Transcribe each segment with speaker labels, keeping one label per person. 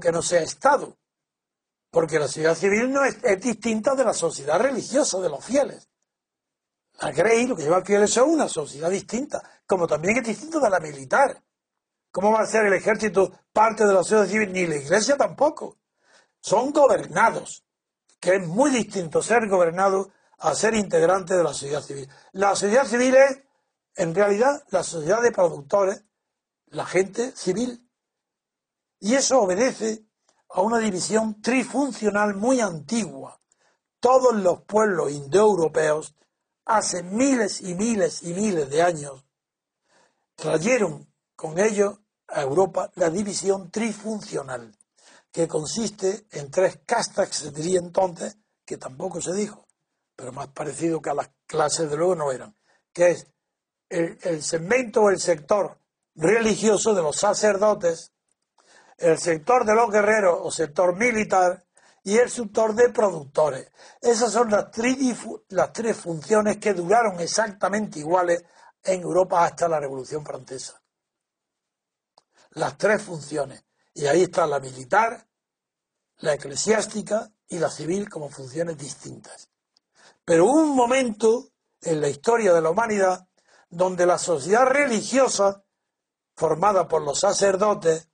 Speaker 1: Que no sea Estado, porque la sociedad civil no es, es distinta de la sociedad religiosa, de los fieles. La Grey, lo que lleva fieles, son una sociedad distinta, como también es distinta de la militar. ¿Cómo va a ser el ejército parte de la sociedad civil? Ni la iglesia tampoco. Son gobernados, que es muy distinto ser gobernado a ser integrante de la sociedad civil. La sociedad civil es, en realidad, la sociedad de productores, la gente civil. Y eso obedece a una división trifuncional muy antigua. Todos los pueblos indoeuropeos, hace miles y miles y miles de años, trajeron con ellos a Europa la división trifuncional, que consiste en tres castas que se diría entonces, que tampoco se dijo, pero más parecido que a las clases de luego no eran, que es el, el segmento o el sector religioso de los sacerdotes, el sector de los guerreros o sector militar y el sector de productores. Esas son las, las tres funciones que duraron exactamente iguales en Europa hasta la Revolución Francesa. Las tres funciones. Y ahí está la militar, la eclesiástica y la civil como funciones distintas. Pero hubo un momento en la historia de la humanidad donde la sociedad religiosa formada por los sacerdotes,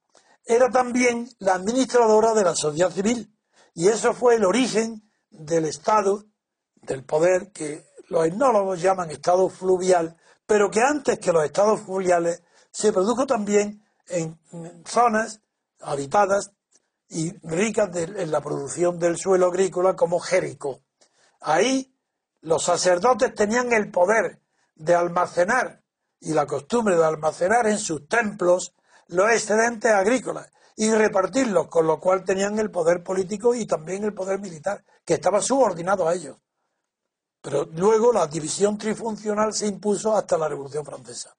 Speaker 1: era también la administradora de la sociedad civil. Y eso fue el origen del Estado, del poder que los etnólogos llaman Estado fluvial, pero que antes que los estados fluviales se produjo también en zonas habitadas y ricas en la producción del suelo agrícola como Jericó. Ahí los sacerdotes tenían el poder de almacenar y la costumbre de almacenar en sus templos los excedentes agrícolas y repartirlos, con lo cual tenían el poder político y también el poder militar, que estaba subordinado a ellos. Pero luego la división trifuncional se impuso hasta la Revolución Francesa.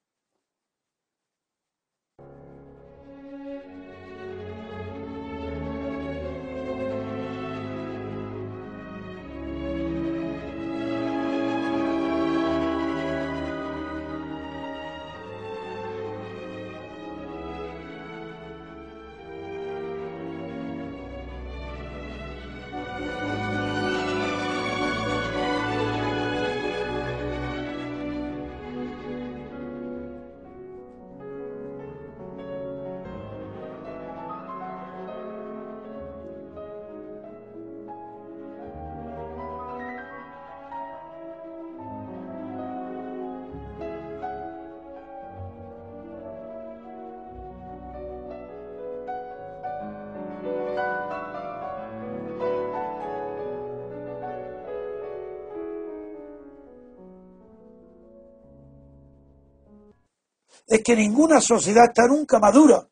Speaker 1: Es que ninguna sociedad está nunca madura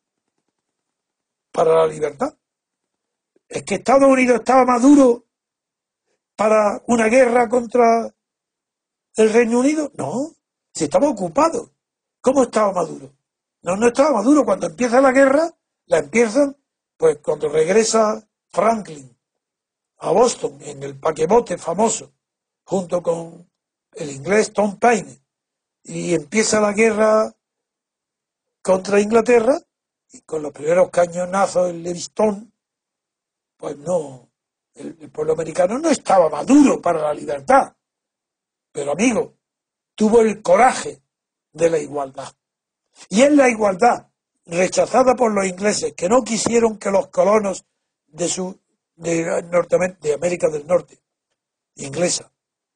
Speaker 1: para la libertad. Es que Estados Unidos estaba maduro para una guerra contra el Reino Unido. No, si estaba ocupado. ¿Cómo estaba maduro? No, no estaba maduro. Cuando empieza la guerra, la empiezan, pues cuando regresa Franklin a Boston en el paquebote famoso, junto con el inglés Tom Paine, y empieza la guerra contra Inglaterra y con los primeros cañonazos en Levistón, pues no, el, pueblo americano no estaba maduro para la libertad. Pero amigo, tuvo el coraje de la igualdad. Y es la igualdad rechazada por los ingleses que no quisieron que los colonos de su de, de América del Norte, inglesa,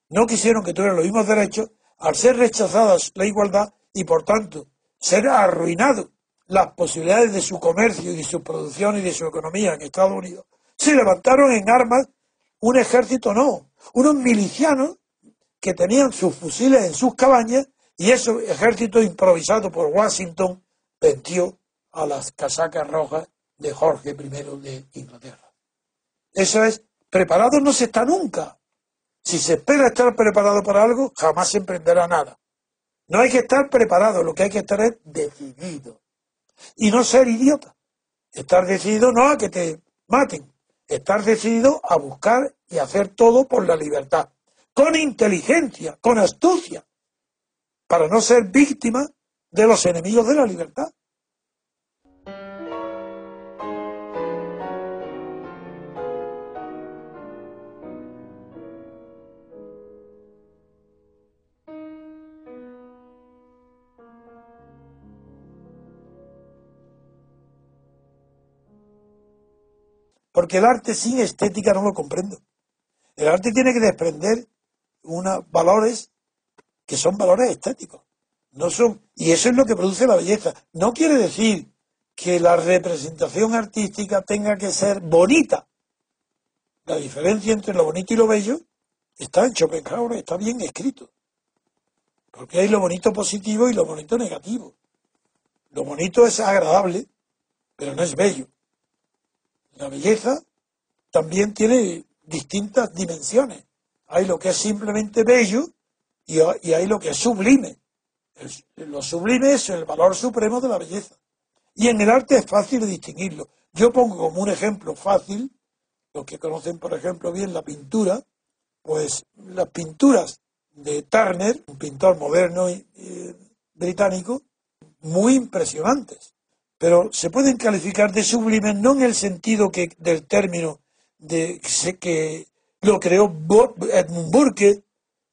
Speaker 1: no quisieron que tuvieran los mismos derechos, al ser rechazada la igualdad y por tanto ser arruinado las posibilidades de su comercio y de su producción y de su economía en Estados Unidos, se levantaron en armas un ejército no, unos milicianos que tenían sus fusiles en sus cabañas y ese ejército improvisado por Washington venció a las casacas rojas de Jorge I de Inglaterra. Eso es, preparado no se está nunca. Si se espera estar preparado para algo, jamás se emprenderá nada. No hay que estar preparado, lo que hay que estar es decidido. Y no ser idiota. Estar decidido no a que te maten, estar decidido a buscar y hacer todo por la libertad, con inteligencia, con astucia, para no ser víctima de los enemigos de la libertad. Porque el arte sin estética no lo comprendo. El arte tiene que desprender unos valores que son valores estéticos. No son, y eso es lo que produce la belleza. No quiere decir que la representación artística tenga que ser bonita. La diferencia entre lo bonito y lo bello está en Schopenhauer, está bien escrito. Porque hay lo bonito positivo y lo bonito negativo. Lo bonito es agradable, pero no es bello. La belleza también tiene distintas dimensiones. Hay lo que es simplemente bello y, hay lo que es sublime. lo sublime es el valor supremo de la belleza. Y en el arte es fácil distinguirlo. Yo pongo como un ejemplo fácil, los que conocen, por ejemplo, bien la pintura, pues las pinturas de Turner, un pintor moderno y, británico, muy impresionantes pero se pueden calificar de sublimes no en el sentido que del término de que lo creó Edmund Burke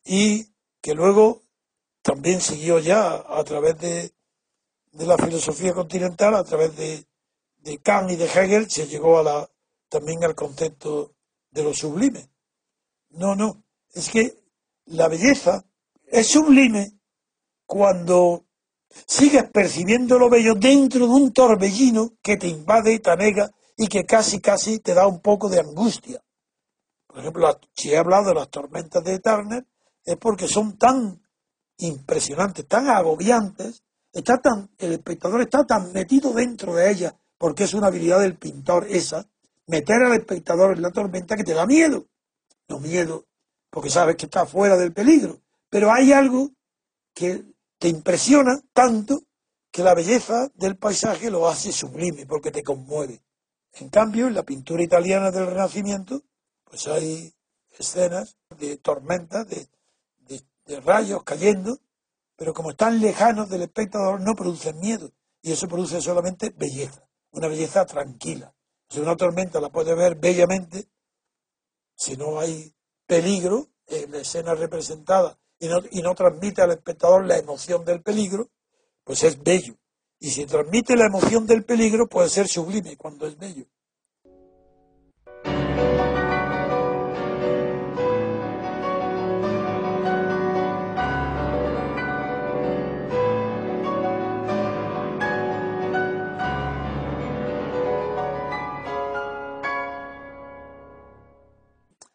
Speaker 1: y que luego también siguió ya a través de, la filosofía continental, a través de, de, Kant y de Hegel, se llegó a la, también al concepto de lo sublime. No, no, es que la belleza es sublime cuando sigues percibiendo lo bello dentro de un torbellino que te invade y te anega y que casi casi te da un poco de angustia. Por ejemplo, si he hablado de las tormentas de Turner, es porque son tan impresionantes, tan agobiantes, está tan, el espectador está tan metido dentro de ellas, porque es una habilidad del pintor esa, meter al espectador en la tormenta que te da miedo. No miedo, porque sabes que está fuera del peligro. Pero hay algo que te impresiona tanto que la belleza del paisaje lo hace sublime porque te conmueve. En cambio, en la pintura italiana del Renacimiento, pues hay escenas de tormentas, de, rayos cayendo, pero como están lejanos del espectador no producen miedo y eso produce solamente belleza, una belleza tranquila. Si una tormenta la puede ver bellamente, si no hay peligro en la escena representada y no, y no transmite al espectador la emoción del peligro, pues es bello. Y si transmite la emoción del peligro, puede ser sublime cuando es bello.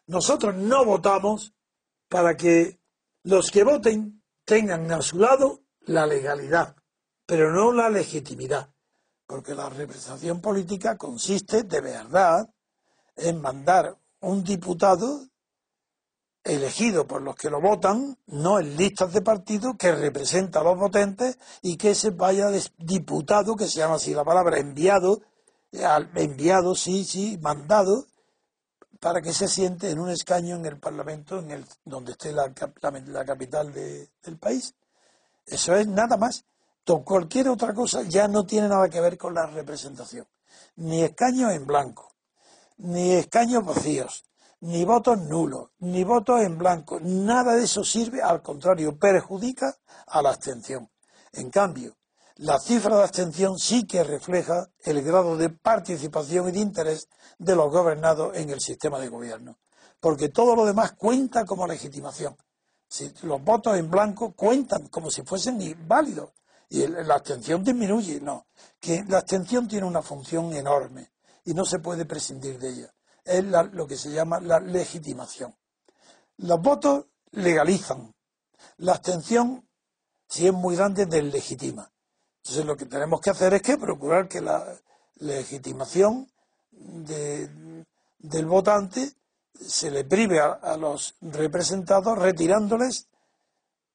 Speaker 1: Nosotros no votamos para que los que voten tengan a su lado la legalidad, pero no la legitimidad, porque la representación política consiste de verdad en mandar un diputado elegido por los que lo votan, no en listas de partido, que representa a los votentes y que se vaya diputado, que se llama así la palabra, enviado, enviado, sí, sí, mandado, para que se siente en un escaño en el Parlamento, en el, donde esté la, la, capital del país. Eso es nada más. Cualquier otra cosa ya no tiene nada que ver con la representación. Ni escaños en blanco, ni escaños vacíos, ni votos nulos, ni votos en blanco. Nada de eso sirve, al contrario, perjudica a la abstención. En cambio, la cifra de abstención sí que refleja el grado de participación y de interés de los gobernados en el sistema de gobierno, porque todo lo demás cuenta como legitimación. Los votos en blanco cuentan como si fuesen válidos y la abstención disminuye, no. Que la abstención tiene una función enorme y no se puede prescindir de ella. Es lo que se llama la legitimación. Los votos legalizan. La abstención, si es muy grande, deslegitima. Entonces lo que tenemos que hacer es que procurar que la legitimación del votante se le prive a, los representados retirándoles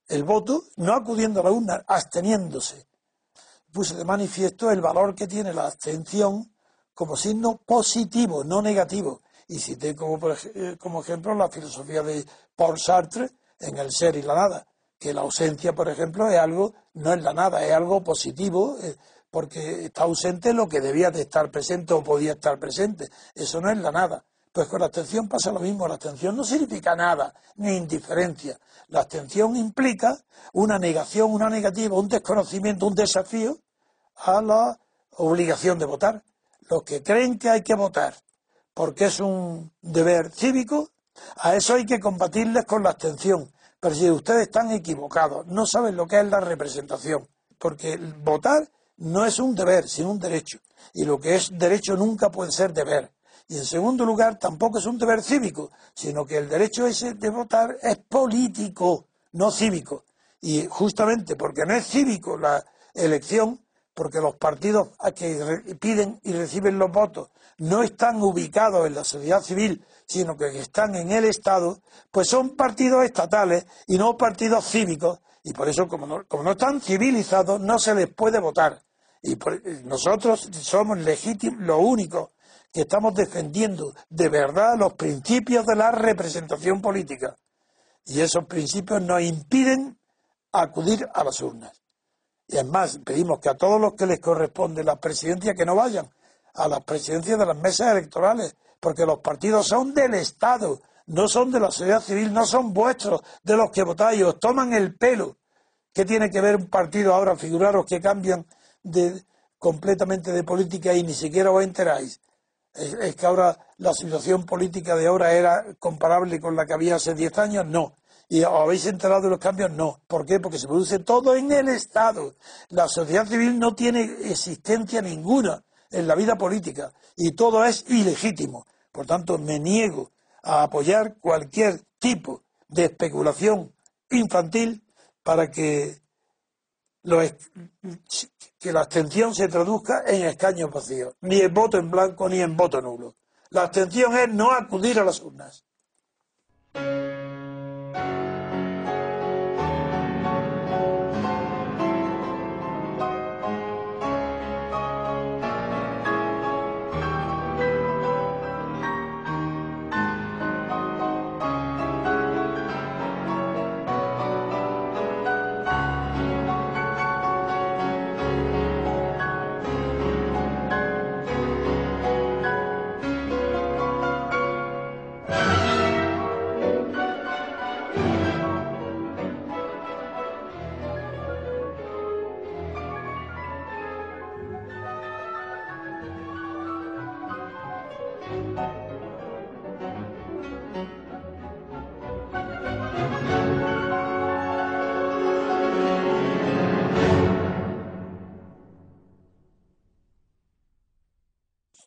Speaker 1: el voto, no acudiendo a la urna, absteniéndose. Puse de manifiesto el valor que tiene la abstención como signo positivo, no negativo. Y cité como, eh, como ejemplo la filosofía de Paul Sartre en El ser y la nada, que la ausencia, por ejemplo, es algo, no es la nada, es algo positivo, eh, porque está ausente lo que debía de estar presente o podía estar presente. Eso no es la nada. Pues con la abstención pasa lo mismo. La abstención no significa nada, ni indiferencia. La abstención implica una negación, una negativa, un desconocimiento, un desafío a la obligación de votar. Los que creen que hay que votar porque es un deber cívico, a eso hay que combatirles con la abstención. Pero si ustedes están equivocados, no saben lo que es la representación, porque votar no es un deber, sino un derecho. Y lo que es derecho nunca puede ser deber. Y en segundo lugar, tampoco es un deber cívico, sino que el derecho ese de votar es político, no cívico. Y justamente porque no es cívico la elección, porque los partidos que piden y reciben los votos no están ubicados en la sociedad civil, sino que están en el Estado, pues son partidos estatales y no partidos cívicos. Y por eso, como no, están civilizados, no se les puede votar. Y nosotros somos legítimos, lo único que estamos defendiendo de verdad los principios de la representación política. Y esos principios nos impiden acudir a las urnas. Y además, pedimos que a todos los que les corresponde la presidencia que no vayan a las presidencias de las mesas electorales, porque los partidos son del Estado, no son de la sociedad civil, no son vuestros, de los que votáis, os toman el pelo. ¿Qué tiene que ver un partido ahora? Figuraros que cambian completamente de política y ni siquiera os enteráis. Es, que ahora la situación política de ahora era comparable con la que había hace 10 años, no. ¿Y habéis enterado de los cambios? No. ¿Por qué? Porque se produce todo en el Estado. La sociedad civil no tiene existencia ninguna en la vida política y todo es ilegítimo. Por tanto, me niego a apoyar cualquier tipo de especulación infantil para que que la abstención se traduzca en escaños vacíos, ni en voto en blanco ni en voto nulo. La abstención es no acudir a las urnas.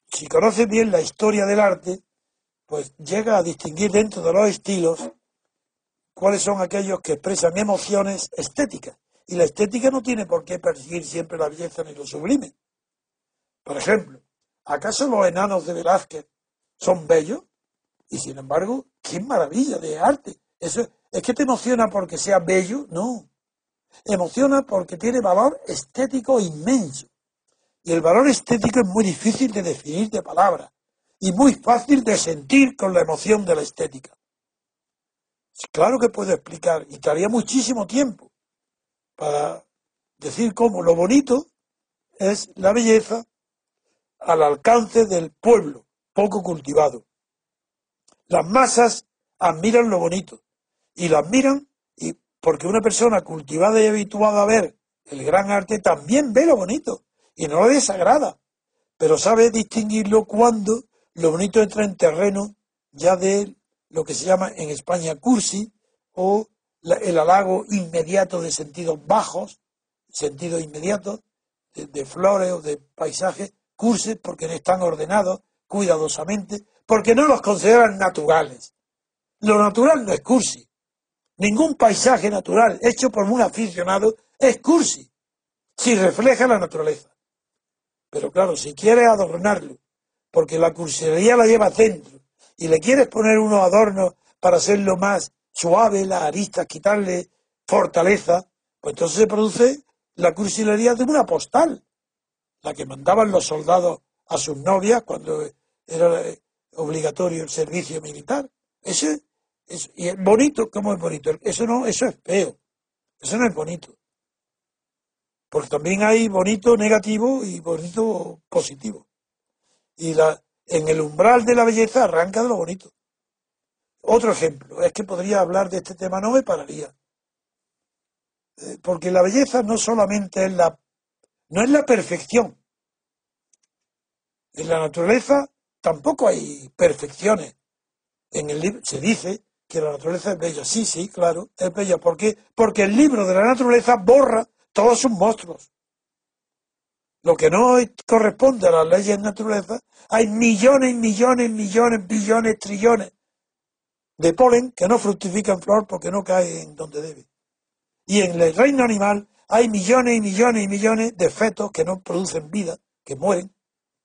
Speaker 1: Si conoce bien la historia del arte, pues llega a distinguir dentro de los estilos cuáles son aquellos que expresan emociones estéticas. Y la estética no tiene por qué perseguir siempre la belleza ni lo sublime. Por ejemplo, ¿acaso los enanos de Velázquez son bellos? Y sin embargo, qué maravilla de arte. Eso es que te emociona porque sea bello, no. Emociona porque tiene valor estético inmenso. Y el valor estético es muy difícil de definir de palabra y muy fácil de sentir con la emoción de la estética. Claro que puedo explicar y estaría muchísimo tiempo para decir cómo lo bonito es la belleza al alcance del pueblo poco cultivado. Las masas admiran lo bonito y lo admiran y porque una persona cultivada y habituada a ver el gran arte también ve lo bonito y no le desagrada, pero sabe distinguirlo cuando lo bonito entra en terreno ya de lo que se llama en España cursi o el halago inmediato de sentidos bajos, sentidos inmediatos, de, flores o de paisajes, curses porque no están ordenados cuidadosamente, porque no los consideran naturales. Lo natural no es cursi. Ningún paisaje natural hecho por un aficionado es cursi, si refleja la naturaleza. Pero claro, si quieres adornarlo, porque la cursilería la lleva dentro, y le quieres poner unos adornos para hacerlo más suave, las aristas, quitarle fortaleza, pues entonces se produce la cursilería de una postal, la que mandaban los soldados a sus novias cuando era obligatorio el servicio militar. Ese es, y es bonito, ¿cómo es bonito? Eso no, eso es feo. Eso no es bonito. Porque también hay bonito negativo y bonito positivo. Y la, en el umbral de la belleza arranca de lo bonito. Otro ejemplo, es que podría hablar de este tema, no me pararía. Eh, porque la belleza no solamente es la, no es la perfección. En la naturaleza tampoco hay perfecciones. En el libro se dice que la naturaleza es bella. Sí, sí, claro, es bella. ¿Por qué? Porque el libro de la naturaleza borra todos sus monstruos. Lo que no corresponde a las leyes de naturaleza, hay millones, millones, millones, billones, trillones de polen que no fructifica en flor porque no cae en donde debe. Y en el reino animal hay millones y millones y millones de fetos que no producen vida, que mueren,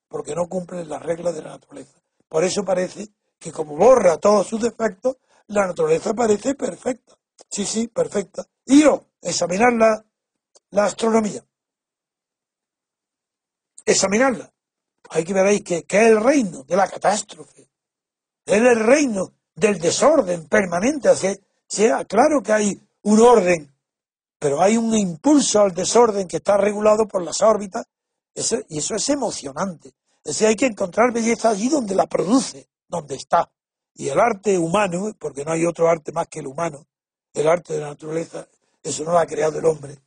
Speaker 1: porque no cumplen las reglas de la naturaleza. Por eso parece que como borra todos sus defectos, la naturaleza parece perfecta. Sí, sí, perfecta. Y yo, examinar la, astronomía. Examinarla. Hay que ver ahí que, es el reino de la catástrofe. Es el reino del desorden permanente. sea, claro que hay un orden, pero hay un impulso al desorden que está regulado por las órbitas, y eso es emocionante. Es decir, hay que encontrar belleza allí donde la produce, donde está. Y el arte humano, porque no hay otro arte más que el humano, el arte de la naturaleza, eso no lo ha creado el hombre.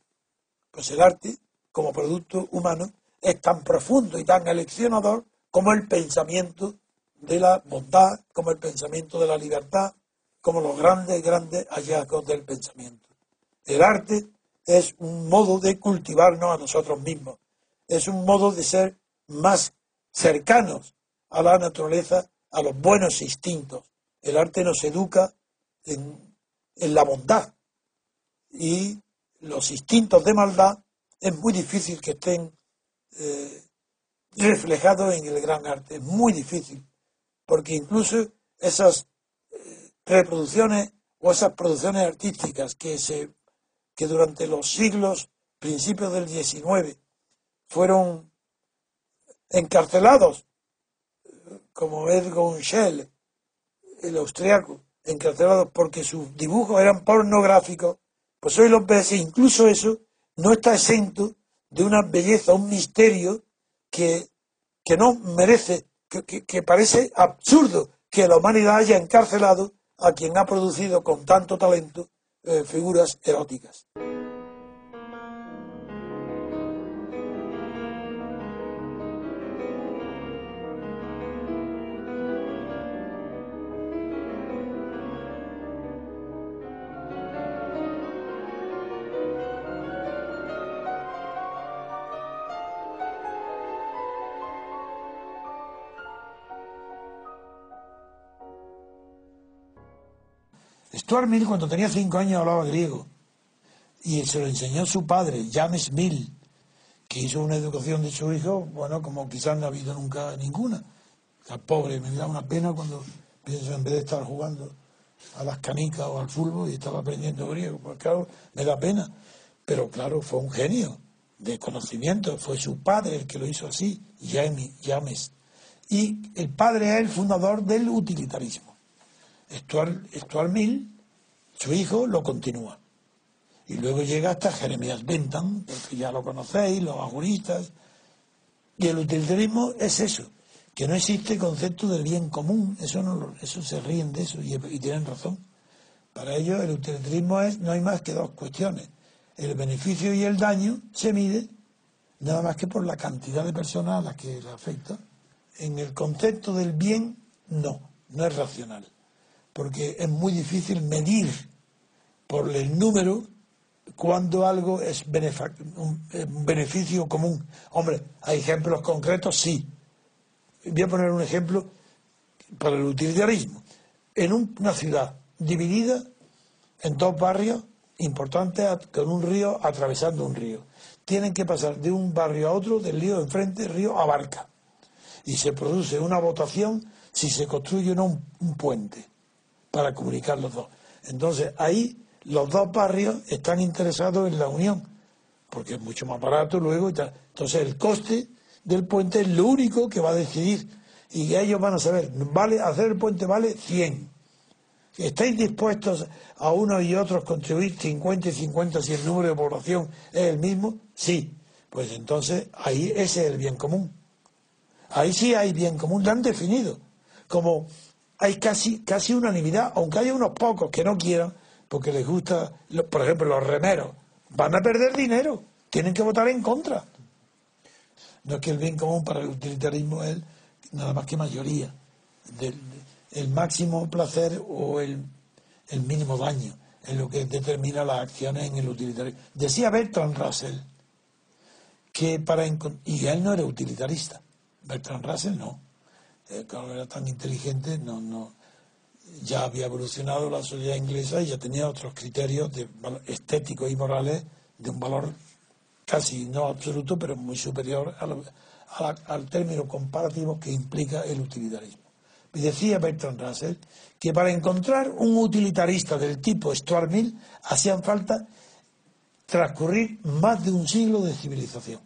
Speaker 1: Pues el arte, como producto humano, es tan profundo y tan eleccionador como el pensamiento de la bondad, como el pensamiento de la libertad, como los grandes, grandes hallazgos del pensamiento. El arte es un modo de cultivarnos a nosotros mismos, es un modo de ser más cercanos a la naturaleza, a los buenos instintos. El arte nos educa en, la bondad y los instintos de maldad es muy difícil que estén eh, reflejados en el gran arte, es muy difícil porque incluso esas eh, reproducciones o esas producciones artísticas que, se, que durante los siglos, principios del XIX, fueron encarcelados, como Edgar Schell, el austriaco, encarcelados porque sus dibujos eran pornográficos, pues hoy los ves e incluso eso no está exento de una belleza, un misterio que, que no merece que, parece absurdo que la humanidad haya encarcelado a quien ha producido con tanto talento eh, figuras eróticas. Stuart Mill, cuando tenía cinco años, hablaba griego. Y se lo enseñó su padre, James Mill, que hizo una educación de su hijo, bueno, como quizás no ha habido nunca ninguna. O pobre, me da una pena cuando pienso en vez de estar jugando a las canicas o al fútbol y estaba aprendiendo griego. Pues claro, me da pena. Pero claro, fue un genio de conocimiento, fue su padre el que lo hizo así, James. Y el padre es el fundador del utilitarismo. Stuart, Stuart Mill su hijo lo continúa. Y luego llega hasta Jeremías Bentham, que ya lo conocéis, los agonistas. Y el utilitarismo es eso, que no existe concepto del bien común, eso, no, eso se ríen de eso y, y tienen razón. Para ellos el utilitarismo es, no hay más que dos cuestiones. El beneficio y el daño se mide nada más que por la cantidad de personas a las que le afecta. En el concepto del bien, no, no es racional, porque es muy difícil medir por el número cuando algo es un beneficio común. Hombre, hay ejemplos concretos, sí. Voy a poner un ejemplo para el utilitarismo. En una ciudad dividida en dos barrios importantes con un río atravesando un río. Tienen que pasar de un barrio a otro, del río enfrente, río abarca. Y se produce una votación si se construye o no un puente para comunicar los dos. Entonces ahí los dos barrios están interesados en la unión, porque es mucho más barato luego y tal. Entonces el coste del puente es lo único que va a decidir y ellos van a saber, vale hacer el puente vale 100. ¿Estáis dispuestos a unos y otros contribuir 50 y 50 si el número de población es el mismo? Sí. Pues entonces ahí ese es el bien común. Ahí sí hay bien común, lo han definido. Como hay casi, casi unanimidad, aunque haya unos pocos que no quieran, porque les gusta, por ejemplo, los remeros, van a perder dinero, tienen que votar en contra. No es que el bien común para el utilitarismo es nada más que mayoría, del, el máximo placer o el, el mínimo daño, es lo que determina las acciones en el utilitarismo. Decía Bertrand Russell que para y él no era utilitarista, Bertrand Russell no, claro, era tan inteligente, no, no, ya había evolucionado la sociedad inglesa y ya tenía otros criterios de, estéticos y morales de un valor casi no absoluto, pero muy superior al término comparativo que implica el utilitarismo. Y decía Bertrand Russell que para encontrar un utilitarista del tipo Stuart Mill hacían falta transcurrir más de un siglo de civilización.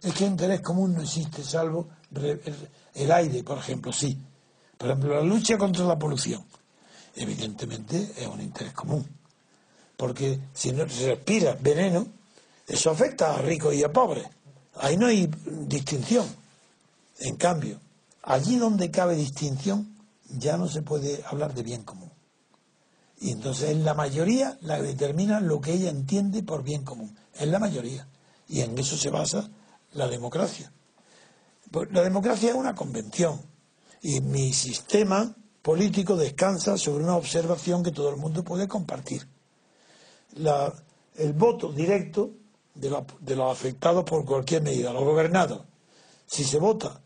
Speaker 1: Es que interés común no existe, salvo el aire, por ejemplo, sí, por ejemplo, la lucha contra la polución, evidentemente es un interés común. Porque si no se respira veneno, eso afecta a ricos y a pobres. Ahí no hay distinción. En cambio, allí donde cabe distinción, ya no se puede hablar de bien común. Y entonces es la mayoría la que determina lo que ella entiende por bien común. Es la mayoría. Y en eso se basa la democracia. Pues la democracia es una convención y mi sistema político descansa sobre una observación que todo el mundo puede compartir. el voto directo de, los afectados por cualquier medida, los gobernados, si se vota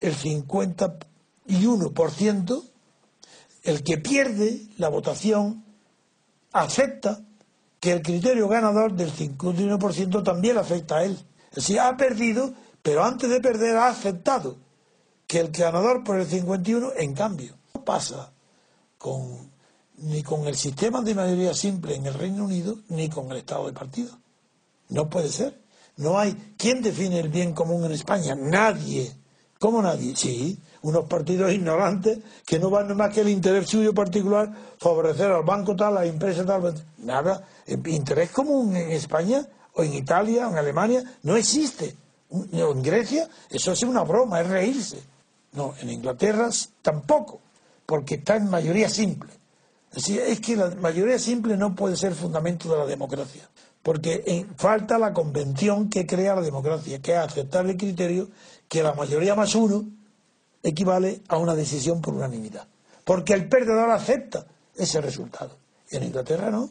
Speaker 1: el 51%, el que pierde la votación acepta que el criterio ganador del 51% también afecta a él. Es decir, ha perdido, pero antes de perder ha aceptado que el ganador por el 51, en cambio, no pasa con, ni con el sistema de mayoría simple en el Reino Unido, ni con el Estado de partido. No puede ser. No hay. ¿Quién define el bien común en España? Nadie. ¿Cómo nadie? Sí, unos partidos ignorantes que no van más que el interés suyo particular, favorecer al banco tal, a la empresa tal. Nada. interés común en España o en Italia o en Alemania no existe. En Grecia eso es una broma, es reírse. No, en Inglaterra tampoco, porque está en mayoría simple. Es decir, es que la mayoría simple no puede ser fundamento de la democracia, porque falta la convención que crea la democracia, que es aceptar el criterio que la mayoría más uno equivale a una decisión por unanimidad. Porque el perdedor acepta ese resultado. Y en Inglaterra no.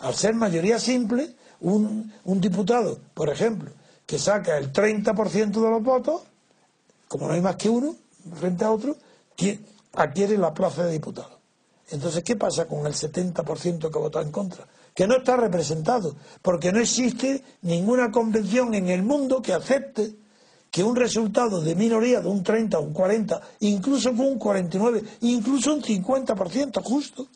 Speaker 1: Al ser mayoría simple, un, un diputado, por ejemplo, que saca el 30% de los votos, como no hay más que uno, frente a otro, adquiere la plaza de diputado. Entonces, ¿qué pasa con el 70% que vota en contra? Que no está representado, porque no existe ninguna convención en el mundo que acepte que un resultado de minoría de un 30, un 40, incluso con un 49, incluso un 50% justo,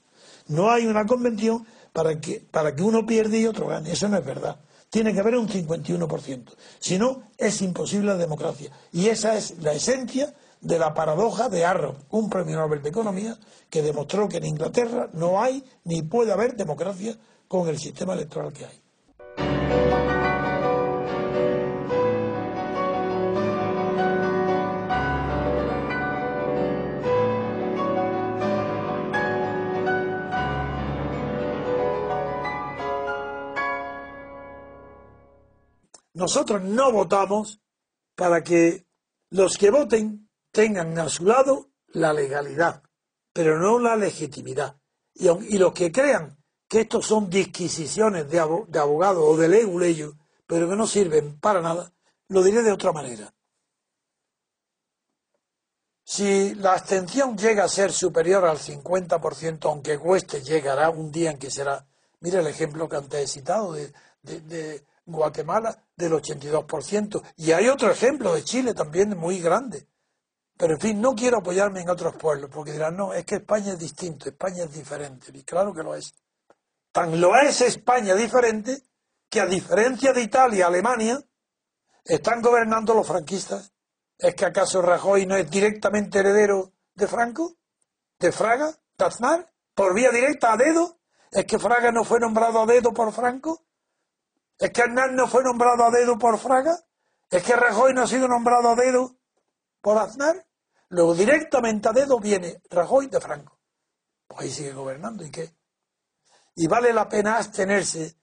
Speaker 1: no hay una convención para que, para que uno pierda y otro gane. Eso no es verdad. Tiene que haber un 51%. Si no, es imposible la democracia. Y esa es la esencia de la paradoja de Arrow, un premio Nobel de Economía que demostró que en Inglaterra no hay ni puede haber democracia con el sistema electoral que hay. Nosotros no votamos para que los que voten tengan a su lado la legalidad, pero no la legitimidad. Y, los que crean que estos son disquisiciones de, abogados o de leyes, pero que no sirven para nada, lo diré de otra manera. Si la abstención llega a ser superior al 50%, aunque cueste, llegará un día en que será. Mira el ejemplo que antes he citado de Guatemala, del 82%. Y hay otro ejemplo de Chile también muy grande. Pero en fin, no quiero apoyarme en otros pueblos, porque dirán, no, es que España es distinto, España es diferente. Y claro que lo es. Tan lo es España diferente que a diferencia de Italia y Alemania, están gobernando los franquistas. ¿Es que acaso Rajoy no es directamente heredero de Franco? ¿De Fraga? ¿De Aznar? ¿Por vía directa a dedo? ¿Es que Fraga no fue nombrado a dedo por Franco? ¿Es que Aznar no fue nombrado a dedo por Fraga? ¿Es que Rajoy no ha sido nombrado a dedo por Aznar? Luego directamente a dedo viene Rajoy de Franco. Pues ahí sigue gobernando. ¿Y qué? Y vale la pena abstenerse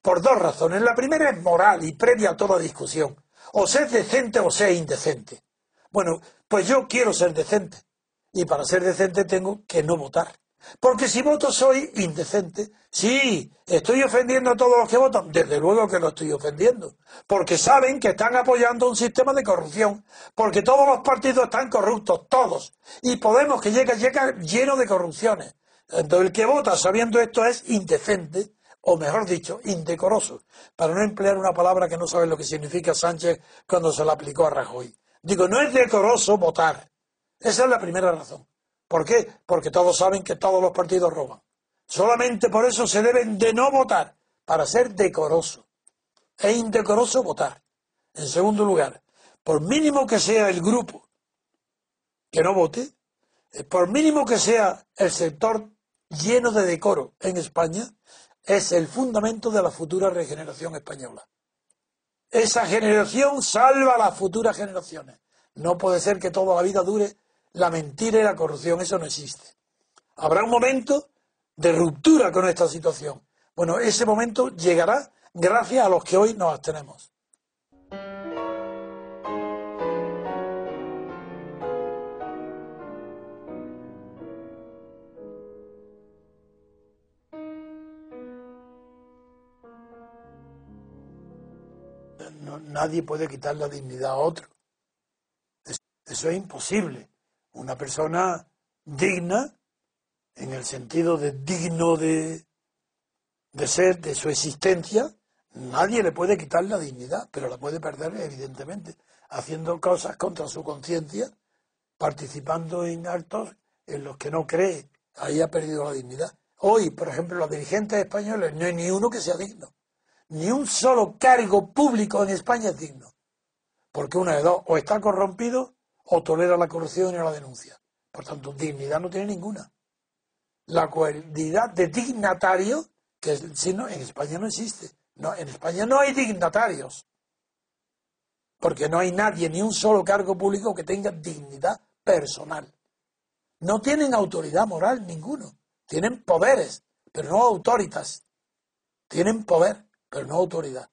Speaker 1: por dos razones. La primera es moral y previa a toda discusión. O ser decente o ser indecente. Bueno, pues yo quiero ser decente. Y para ser decente tengo que no votar. Porque si voto soy indecente. Sí, estoy ofendiendo a todos los que votan. Desde luego que lo estoy ofendiendo. Porque saben que están apoyando un sistema de corrupción. Porque todos los partidos están corruptos, todos. Y Podemos que llega, llega lleno de corrupciones. Entonces el que vota sabiendo esto es indecente o mejor dicho, indecoroso, para no emplear una palabra que no sabe lo que significa Sánchez cuando se la aplicó a Rajoy. Digo, no es decoroso votar. Esa es la primera razón. ¿Por qué? Porque todos saben que todos los partidos roban. Solamente por eso se deben de no votar, para ser decoroso. Es indecoroso votar. En segundo lugar, por mínimo que sea el grupo que no vote, eh, por mínimo que sea el sector lleno de decoro en España, es el fundamento de la futura regeneración española. Esa generación salva a las futuras generaciones. No puede ser que toda la vida dure la mentira y la corrupción, eso no existe. Habrá un momento de ruptura con esta situación. Bueno, ese momento llegará gracias a los que hoy nos abstenemos. nadie puede quitar la dignidad a otro. Eso es imposible. Una persona digna, en el sentido de digno de, de ser, de su existencia, nadie le puede quitar la dignidad, pero la puede perder evidentemente, haciendo cosas contra su conciencia, participando en actos en los que no cree. Ahí ha perdido la dignidad. Hoy, por ejemplo, los dirigentes españoles, no hay ni uno que sea digno ni un solo cargo público en España es digno. Porque una de dos, o está corrompido o tolera la corrupción y la denuncia. Por tanto, dignidad no tiene ninguna. La cualidad de dignatario, que en España no existe. No, en España no hay dignatarios. Porque no hay nadie, ni un solo cargo público que tenga dignidad personal. No tienen autoridad moral ninguno. Tienen poderes, pero no autoritas. Tienen poder pero no autoridad.